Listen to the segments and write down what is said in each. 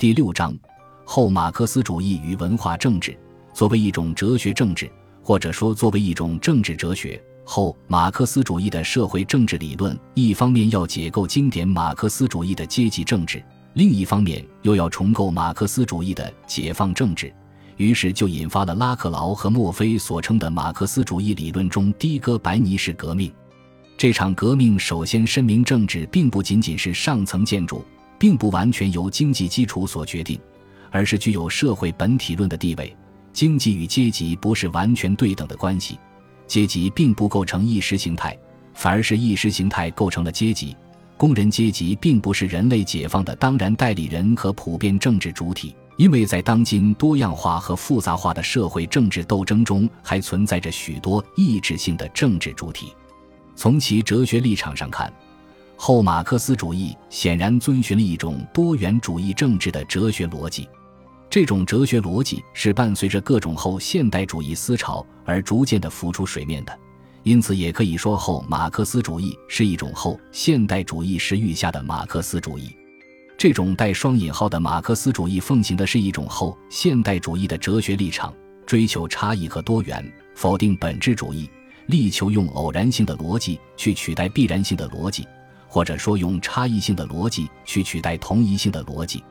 第六章，后马克思主义与文化政治作为一种哲学政治，或者说作为一种政治哲学，后马克思主义的社会政治理论，一方面要解构经典马克思主义的阶级政治，另一方面又要重构马克思主义的解放政治，于是就引发了拉克劳和墨菲所称的马克思主义理论中的哥白尼式革命。这场革命首先声明，政治并不仅仅是上层建筑。并不完全由经济基础所决定，而是具有社会本体论的地位。经济与阶级不是完全对等的关系，阶级并不构成意识形态，反而是意识形态构成了阶级。工人阶级并不是人类解放的当然代理人和普遍政治主体，因为在当今多样化和复杂化的社会政治斗争中，还存在着许多意志性的政治主体。从其哲学立场上看。后马克思主义显然遵循了一种多元主义政治的哲学逻辑，这种哲学逻辑是伴随着各种后现代主义思潮而逐渐的浮出水面的，因此也可以说后马克思主义是一种后现代主义时域下的马克思主义。这种带双引号的马克思主义奉行的是一种后现代主义的哲学立场，追求差异和多元，否定本质主义，力求用偶然性的逻辑去取代必然性的逻辑。或者说，用差异性的逻辑去取代同一性的逻辑，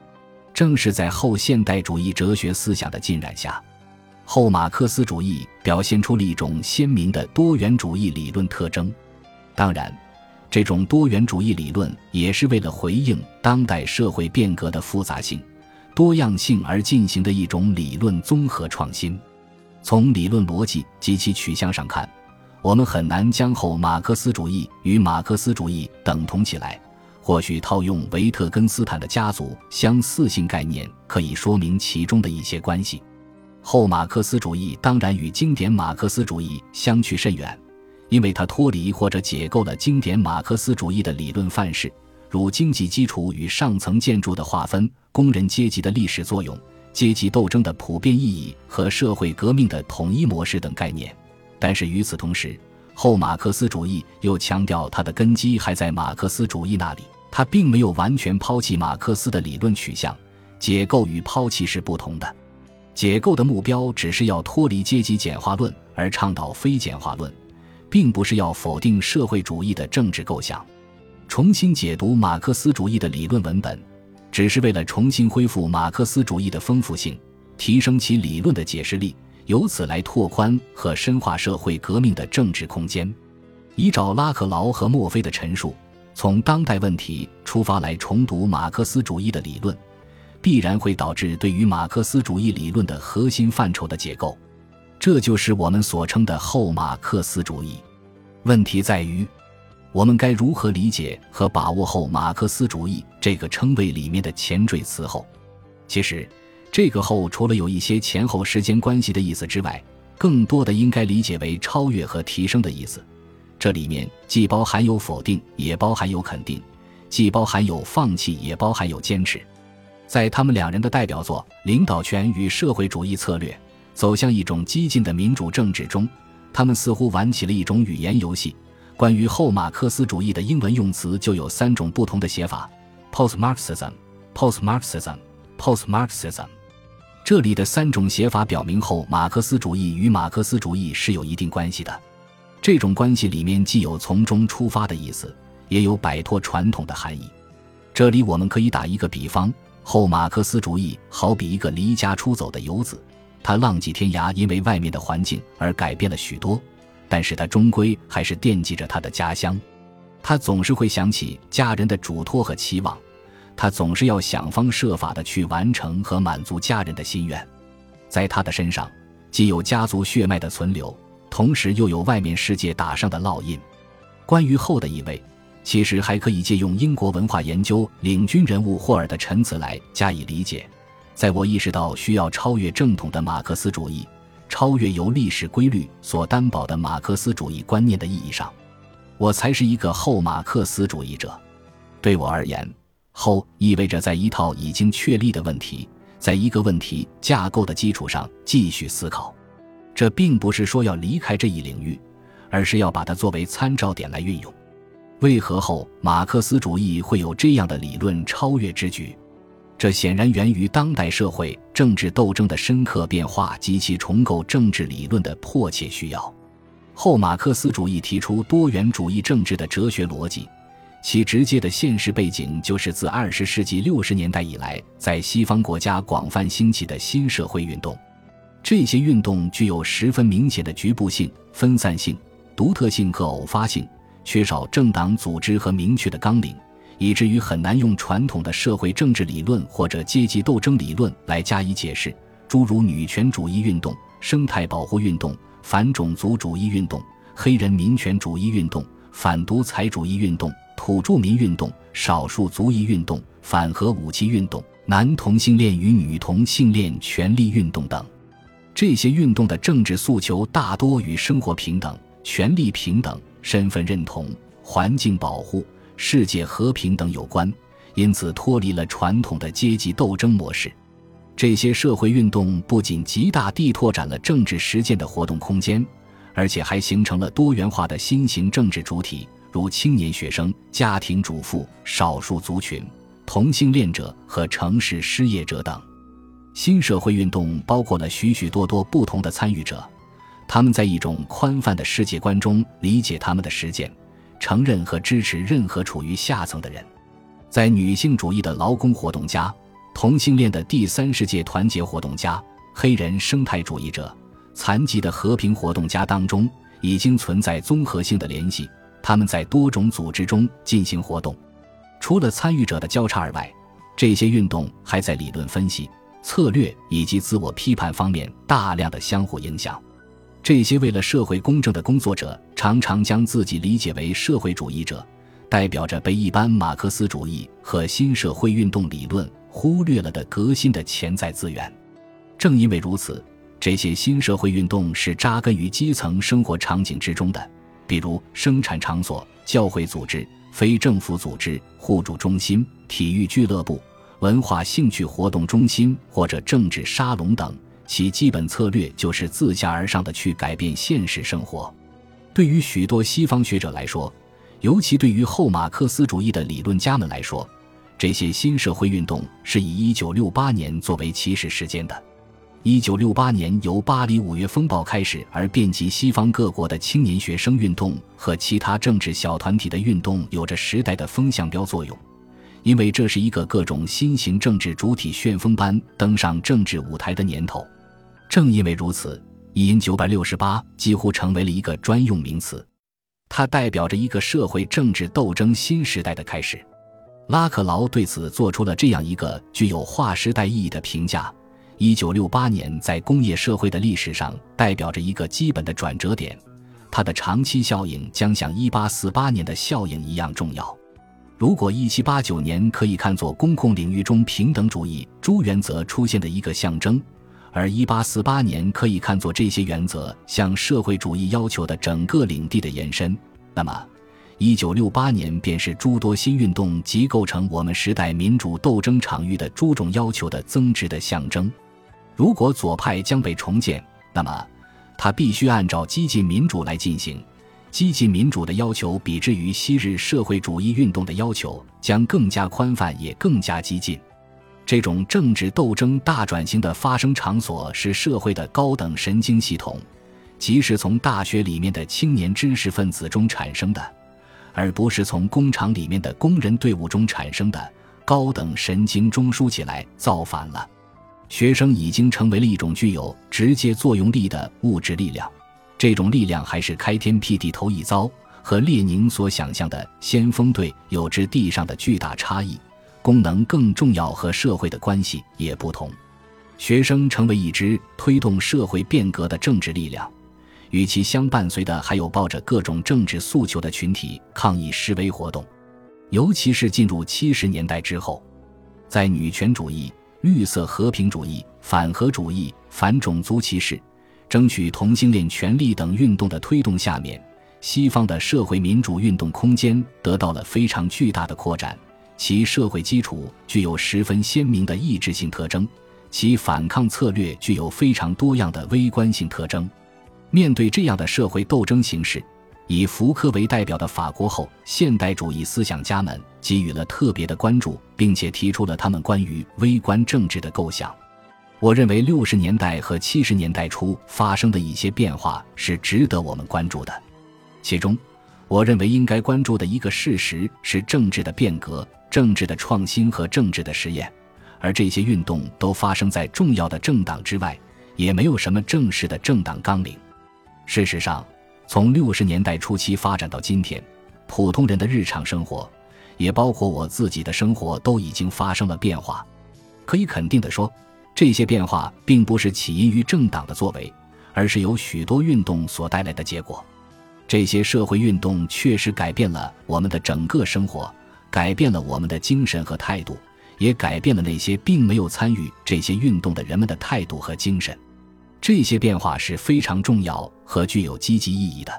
正是在后现代主义哲学思想的浸染下，后马克思主义表现出了一种鲜明的多元主义理论特征。当然，这种多元主义理论也是为了回应当代社会变革的复杂性、多样性而进行的一种理论综合创新。从理论逻辑及其取向上看。我们很难将后马克思主义与马克思主义等同起来。或许套用维特根斯坦的家族相似性概念，可以说明其中的一些关系。后马克思主义当然与经典马克思主义相去甚远，因为它脱离或者解构了经典马克思主义的理论范式，如经济基础与上层建筑的划分、工人阶级的历史作用、阶级斗争的普遍意义和社会革命的统一模式等概念。但是与此同时，后马克思主义又强调它的根基还在马克思主义那里，它并没有完全抛弃马克思的理论取向。解构与抛弃是不同的，解构的目标只是要脱离阶级简化论而倡导非简化论，并不是要否定社会主义的政治构想。重新解读马克思主义的理论文本，只是为了重新恢复马克思主义的丰富性，提升其理论的解释力。由此来拓宽和深化社会革命的政治空间。依照拉克劳和墨菲的陈述，从当代问题出发来重读马克思主义的理论，必然会导致对于马克思主义理论的核心范畴的解构。这就是我们所称的后马克思主义。问题在于，我们该如何理解和把握后马克思主义这个称谓里面的前缀词后？其实。这个后除了有一些前后时间关系的意思之外，更多的应该理解为超越和提升的意思。这里面既包含有否定，也包含有肯定；既包含有放弃，也包含有坚持。在他们两人的代表作《领导权与社会主义策略：走向一种激进的民主政治》中，他们似乎玩起了一种语言游戏。关于后马克思主义的英文用词就有三种不同的写法：post-Marxism、post-Marxism、post-Marxism。这里的三种写法表明，后马克思主义与马克思主义是有一定关系的。这种关系里面既有从中出发的意思，也有摆脱传统的含义。这里我们可以打一个比方：后马克思主义好比一个离家出走的游子，他浪迹天涯，因为外面的环境而改变了许多，但是他终归还是惦记着他的家乡，他总是会想起家人的嘱托和期望。他总是要想方设法的去完成和满足家人的心愿，在他的身上既有家族血脉的存留，同时又有外面世界打上的烙印。关于后的一位，其实还可以借用英国文化研究领军人物霍尔的陈词来加以理解。在我意识到需要超越正统的马克思主义，超越由历史规律所担保的马克思主义观念的意义上，我才是一个后马克思主义者。对我而言。后意味着在一套已经确立的问题，在一个问题架构的基础上继续思考，这并不是说要离开这一领域，而是要把它作为参照点来运用。为何后马克思主义会有这样的理论超越之举？这显然源于当代社会政治斗争的深刻变化及其重构政治理论的迫切需要。后马克思主义提出多元主义政治的哲学逻辑，其直接的现实背景就是自二十世纪六十年代以来，在西方国家广泛兴起的新社会运动。这些运动具有十分明显的局部性、分散性、独特性和偶发性，缺少政党组织和明确的纲领。以至于很难用传统的社会政治理论或者阶级斗争理论来加以解释，诸如女权主义运动、生态保护运动、反种族主义运动、黑人民权主义运动、反独裁主义运动、土著民运动、少数族裔运动、反核武器运动、男同性恋与女同性恋权利运动等。这些运动的政治诉求大多与生活平等、权利平等、身份认同、环境保护。世界和平等有关，因此脱离了传统的阶级斗争模式。这些社会运动不仅极大地拓展了政治实践的活动空间，而且还形成了多元化的新型政治主体，如青年学生、家庭主妇、少数族群、同性恋者和城市失业者等。新社会运动包括了许许多多不同的参与者，他们在一种宽泛的世界观中理解他们的实践。承认和支持任何处于下层的人，在女性主义的劳工活动家、同性恋的第三世界团结活动家、黑人生态主义者、残疾的和平活动家当中，已经存在综合性的联系。他们在多种组织中进行活动。除了参与者的交叉而外，这些运动还在理论分析、策略以及自我批判方面大量的相互影响。这些为了社会公正的工作者常常将自己理解为社会主义者，代表着被一般马克思主义和新社会运动理论忽略了的革新的潜在资源。正因为如此，这些新社会运动是扎根于基层生活场景之中的，比如生产场所、教会组织、非政府组织、互助中心、体育俱乐部、文化兴趣活动中心或者政治沙龙等。其基本策略就是自下而上的去改变现实生活。对于许多西方学者来说，尤其对于后马克思主义的理论家们来说，这些新社会运动是以1968年作为起始时间的。1968年由巴黎五月风暴开始而遍及西方各国的青年学生运动和其他政治小团体的运动，有着时代的风向标作用，因为这是一个各种新型政治主体旋风般登上政治舞台的年头。正因为如此，一因九百六十八几乎成为了一个专用名词，它代表着一个社会政治斗争新时代的开始。拉克劳对此做出了这样一个具有划时代意义的评价：一九六八年在工业社会的历史上代表着一个基本的转折点，它的长期效应将像一八四八年的效应一样重要。如果一七八九年可以看作公共领域中平等主义诸原则出现的一个象征。而1848年可以看作这些原则向社会主义要求的整个领地的延伸，那么1968年便是诸多新运动及构成我们时代民主斗争场域的诸种要求的增值的象征。如果左派将被重建，那么它必须按照激进民主来进行。激进民主的要求比之于昔日社会主义运动的要求将更加宽泛，也更加激进。这种政治斗争大转型的发生场所是社会的高等神经系统，即是从大学里面的青年知识分子中产生的，而不是从工厂里面的工人队伍中产生的。高等神经中枢起来造反了，学生已经成为了一种具有直接作用力的物质力量。这种力量还是开天辟地头一遭，和列宁所想象的先锋队有着地上的巨大差异。功能更重要和社会的关系也不同，学生成为一支推动社会变革的政治力量，与其相伴随的还有抱着各种政治诉求的群体抗议示威活动，尤其是进入七十年代之后，在女权主义、绿色和平主义、反核主义、反种族歧视、争取同性恋权利等运动的推动下面，西方的社会民主运动空间得到了非常巨大的扩展。其社会基础具有十分鲜明的意志性特征，其反抗策略具有非常多样的微观性特征。面对这样的社会斗争形势，以福柯为代表的法国后现代主义思想家们给予了特别的关注，并且提出了他们关于微观政治的构想。我认为六十年代和七十年代初发生的一些变化是值得我们关注的。其中，我认为应该关注的一个事实是政治的变革、政治的创新和政治的实验，而这些运动都发生在重要的政党之外，也没有什么正式的政党纲领。事实上，从六十年代初期发展到今天，普通人的日常生活，也包括我自己的生活，都已经发生了变化。可以肯定地说。这些变化并不是起因于政党的作为，而是由许多运动所带来的结果。这些社会运动确实改变了我们的整个生活，改变了我们的精神和态度，也改变了那些并没有参与这些运动的人们的态度和精神。这些变化是非常重要和具有积极意义的。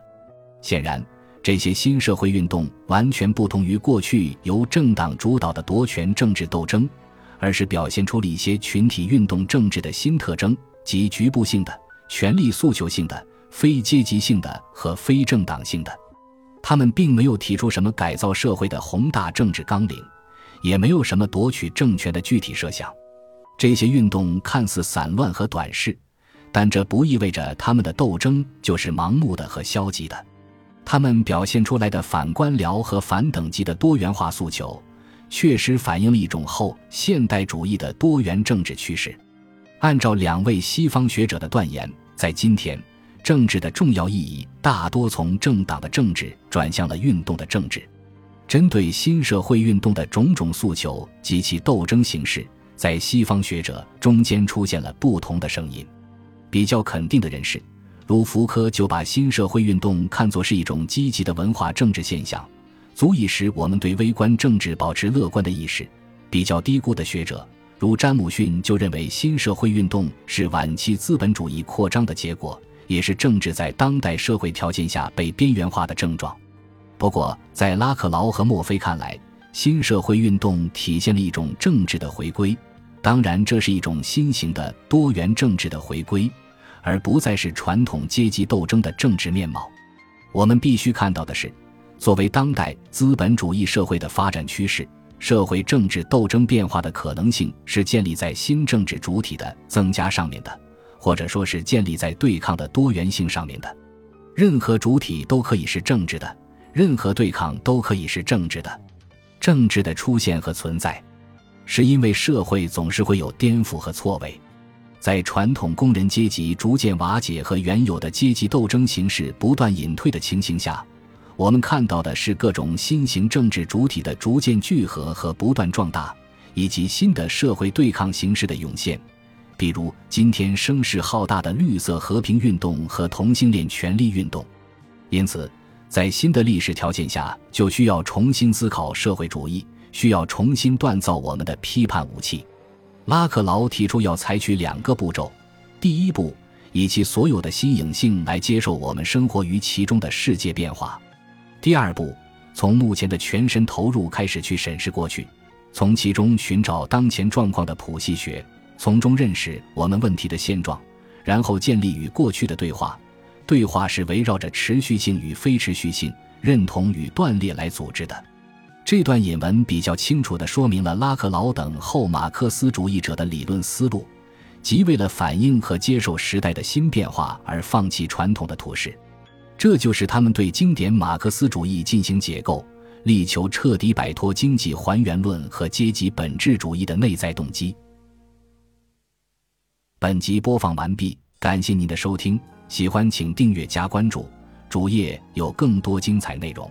显然，这些新社会运动完全不同于过去由政党主导的夺权政治斗争。而是表现出了一些群体运动政治的新特征，即局部性的、权力诉求性的、非阶级性的和非政党性的。他们并没有提出什么改造社会的宏大政治纲领，也没有什么夺取政权的具体设想。这些运动看似散乱和短视，但这不意味着他们的斗争就是盲目的和消极的。他们表现出来的反官僚和反等级的多元化诉求。确实反映了一种后现代主义的多元政治趋势。按照两位西方学者的断言，在今天，政治的重要意义大多从政党的政治转向了运动的政治。针对新社会运动的种种诉求及其斗争形式，在西方学者中间出现了不同的声音。比较肯定的人士，如福柯，就把新社会运动看作是一种积极的文化政治现象。足以使我们对微观政治保持乐观的意识。比较低估的学者，如詹姆逊，就认为新社会运动是晚期资本主义扩张的结果，也是政治在当代社会条件下被边缘化的症状。不过，在拉克劳和墨菲看来，新社会运动体现了一种政治的回归，当然，这是一种新型的多元政治的回归，而不再是传统阶级斗争的政治面貌。我们必须看到的是。作为当代资本主义社会的发展趋势，社会政治斗争变化的可能性是建立在新政治主体的增加上面的，或者说是建立在对抗的多元性上面的。任何主体都可以是政治的，任何对抗都可以是政治的。政治的出现和存在，是因为社会总是会有颠覆和错位。在传统工人阶级逐渐瓦解和原有的阶级斗争形式不断隐退的情形下。我们看到的是各种新型政治主体的逐渐聚合和不断壮大，以及新的社会对抗形式的涌现，比如今天声势浩大的绿色和平运动和同性恋权利运动。因此，在新的历史条件下，就需要重新思考社会主义，需要重新锻造我们的批判武器。拉克劳提出要采取两个步骤：第一步，以其所有的新颖性来接受我们生活于其中的世界变化。第二步，从目前的全神投入开始去审视过去，从其中寻找当前状况的谱系学，从中认识我们问题的现状，然后建立与过去的对话。对话是围绕着持续性与非持续性、认同与断裂来组织的。这段引文比较清楚地说明了拉克劳等后马克思主义者的理论思路，即为了反映和接受时代的新变化而放弃传统的图式。这就是他们对经典马克思主义进行解构，力求彻底摆脱经济还原论和阶级本质主义的内在动机。本集播放完毕，感谢您的收听，喜欢请订阅加关注，主页有更多精彩内容。